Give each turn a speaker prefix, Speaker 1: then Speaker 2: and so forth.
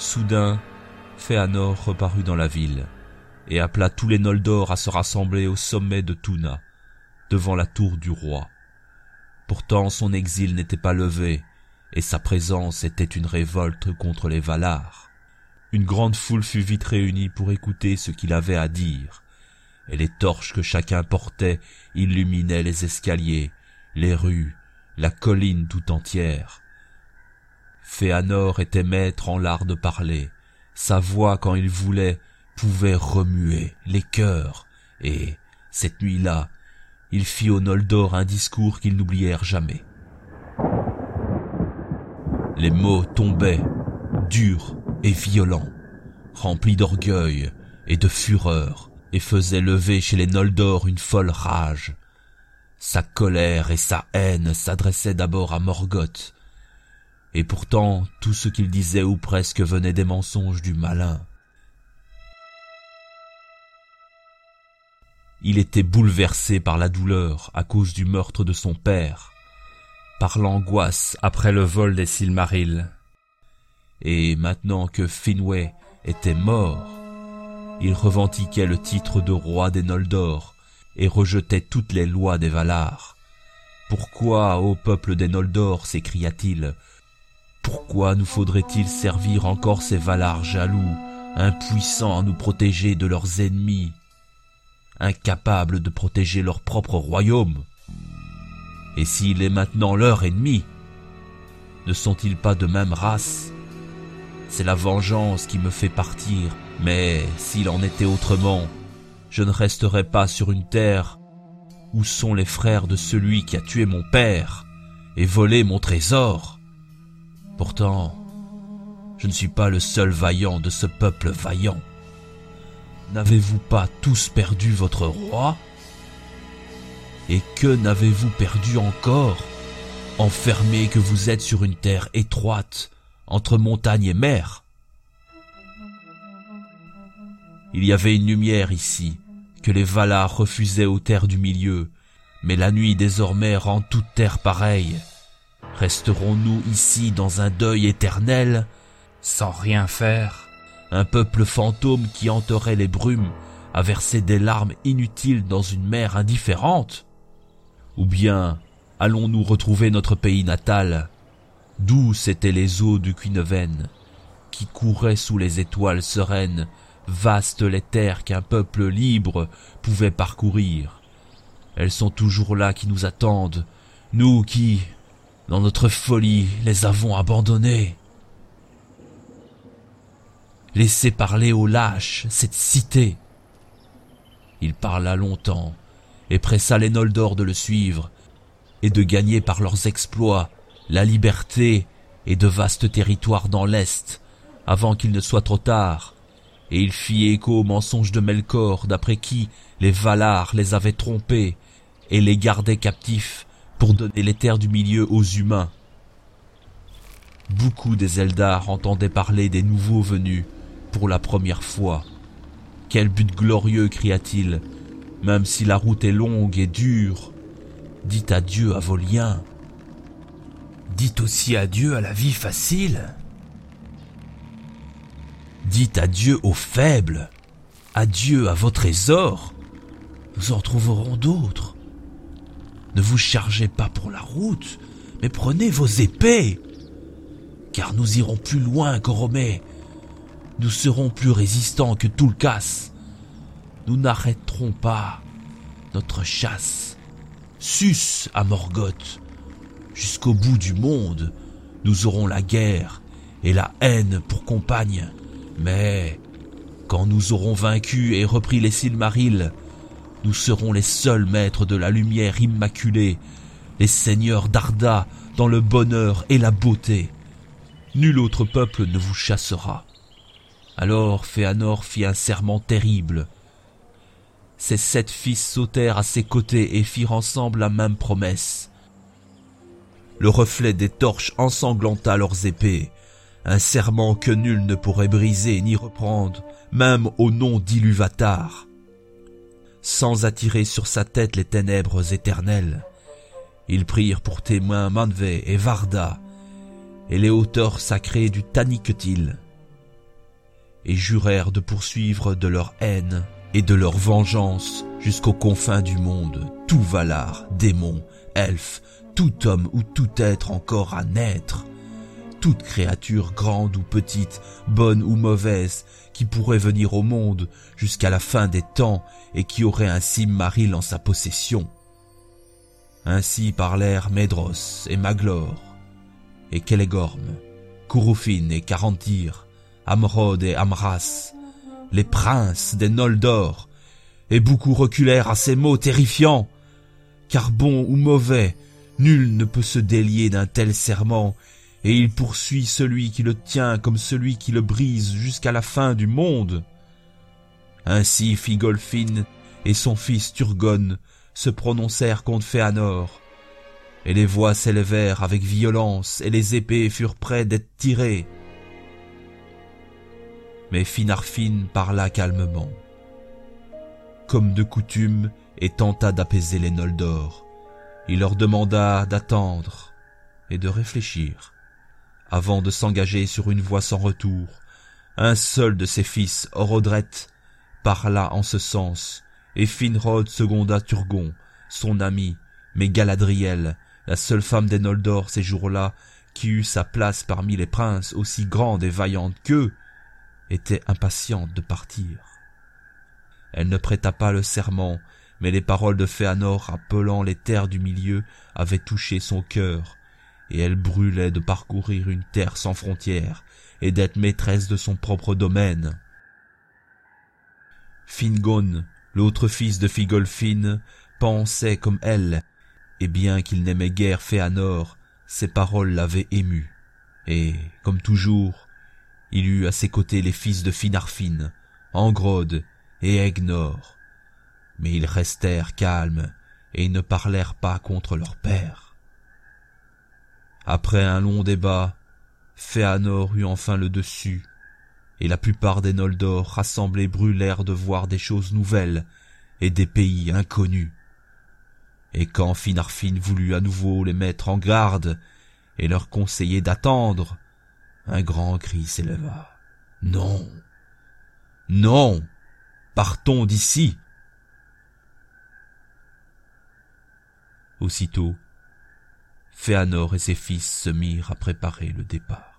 Speaker 1: Soudain, Féanor reparut dans la ville et appela tous les Noldor à se rassembler au sommet de Tuna, devant la tour du roi. Pourtant son exil n'était pas levé, et sa présence était une révolte contre les Valar. Une grande foule fut vite réunie pour écouter ce qu'il avait à dire, et les torches que chacun portait illuminaient les escaliers, les rues, la colline tout entière. Féanor était maître en l'art de parler. Sa voix, quand il voulait, pouvait remuer les cœurs, et, cette nuit-là, il fit aux Noldor un discours qu'ils n'oublièrent jamais. Les mots tombaient, durs et violents, remplis d'orgueil et de fureur, et faisaient lever chez les Noldor une folle rage. Sa colère et sa haine s'adressaient d'abord à Morgoth, et pourtant tout ce qu'il disait ou presque venait des mensonges du malin. Il était bouleversé par la douleur à cause du meurtre de son père, par l'angoisse après le vol des Silmarils. Et maintenant que Finwë était mort, il revendiquait le titre de roi des Noldor et rejetait toutes les lois des Valar. Pourquoi, ô peuple des Noldor, s'écria-t-il, pourquoi nous faudrait-il servir encore ces Valar jaloux, impuissants à nous protéger de leurs ennemis, incapables de protéger leur propre royaume? Et s'il est maintenant leur ennemi, ne sont-ils pas de même race? C'est la vengeance qui me fait partir, mais s'il en était autrement, je ne resterais pas sur une terre où sont les frères de celui qui a tué mon père et volé mon trésor. Pourtant, je ne suis pas le seul vaillant de ce peuple vaillant. N'avez-vous pas tous perdu votre roi? Et que n'avez-vous perdu encore Enfermé que vous êtes sur une terre étroite, entre montagne et mer? Il y avait une lumière ici, que les Valar refusaient aux terres du milieu, mais la nuit désormais rend toute terre pareille. Resterons-nous ici dans un deuil éternel, sans rien faire? Un peuple fantôme qui hanterait les brumes à verser des larmes inutiles dans une mer indifférente? Ou bien allons-nous retrouver notre pays natal? D'où c'étaient les eaux du Quinneven, qui couraient sous les étoiles sereines, vastes les terres qu'un peuple libre pouvait parcourir? Elles sont toujours là qui nous attendent, nous qui, dans notre folie, les avons abandonnés. Laissez parler aux lâches cette cité. Il parla longtemps et pressa les Noldor de le suivre et de gagner par leurs exploits la liberté et de vastes territoires dans l'Est avant qu'il ne soit trop tard. Et il fit écho au mensonge de Melkor d'après qui les Valar les avaient trompés et les gardaient captifs pour donner les terres du milieu aux humains. Beaucoup des Eldar entendaient parler des nouveaux venus pour la première fois. Quel but glorieux, cria-t-il, même si la route est longue et dure. Dites adieu à vos liens. Dites aussi adieu à la vie facile. Dites adieu aux faibles. Adieu à vos trésors. Nous en trouverons d'autres. Ne vous chargez pas pour la route, mais prenez vos épées. Car nous irons plus loin qu'Oromé. Nous serons plus résistants que casse. Nous n'arrêterons pas notre chasse. Sus à Morgoth. Jusqu'au bout du monde, nous aurons la guerre et la haine pour compagne. Mais quand nous aurons vaincu et repris les Silmarils, nous serons les seuls maîtres de la lumière immaculée, les seigneurs d'Arda dans le bonheur et la beauté. Nul autre peuple ne vous chassera. Alors Féanor fit un serment terrible. Ses sept fils sautèrent à ses côtés et firent ensemble la même promesse. Le reflet des torches ensanglanta leurs épées, un serment que nul ne pourrait briser ni reprendre, même au nom d'Iluvatar sans attirer sur sa tête les ténèbres éternelles. Ils prirent pour témoins Manvé et Varda, et les hauteurs sacrées du Taniquetil. et jurèrent de poursuivre de leur haine et de leur vengeance jusqu'aux confins du monde tout Valar, démon, elfe, tout homme ou tout être encore à naître, toute créature grande ou petite, bonne ou mauvaise, qui pourrait venir au monde jusqu'à la fin des temps et qui aurait un Simmaril en sa possession. Ainsi parlèrent Médros et Maglor, et Kelegorm, Kurufin et Carantir, Amrod et Amras, les princes des Noldor, et beaucoup reculèrent à ces mots terrifiants, car bon ou mauvais, nul ne peut se délier d'un tel serment, et il poursuit celui qui le tient comme celui qui le brise jusqu'à la fin du monde. Ainsi Figolfin et son fils Turgon se prononcèrent contre Féanor, et les voix s'élevèrent avec violence, et les épées furent près d'être tirées. Mais Finarfin parla calmement, comme de coutume, et tenta d'apaiser les Noldor. Il leur demanda d'attendre et de réfléchir avant de s'engager sur une voie sans retour. Un seul de ses fils, Orodret, parla en ce sens, et Finrod seconda Turgon, son ami, mais Galadriel, la seule femme des Noldor ces jours-là, qui eut sa place parmi les princes aussi grandes et vaillantes qu'eux, était impatiente de partir. Elle ne prêta pas le serment, mais les paroles de Féanor rappelant les terres du milieu avaient touché son cœur, et elle brûlait de parcourir une terre sans frontières et d'être maîtresse de son propre domaine. Fingon, l'autre fils de Figolfin, pensait comme elle, et bien qu'il n'aimait guère Féanor, ses paroles l'avaient ému. Et, comme toujours, il eut à ses côtés les fils de Finarfin, Angrod et Egnor. Mais ils restèrent calmes et ne parlèrent pas contre leur père. Après un long débat, Féanor eut enfin le dessus, et la plupart des Noldor rassemblés brûlèrent de voir des choses nouvelles et des pays inconnus. Et quand Finarfin voulut à nouveau les mettre en garde et leur conseiller d'attendre, un grand cri s'éleva. Non. Non. Partons d'ici. Aussitôt, Féanor et ses fils se mirent à préparer le départ.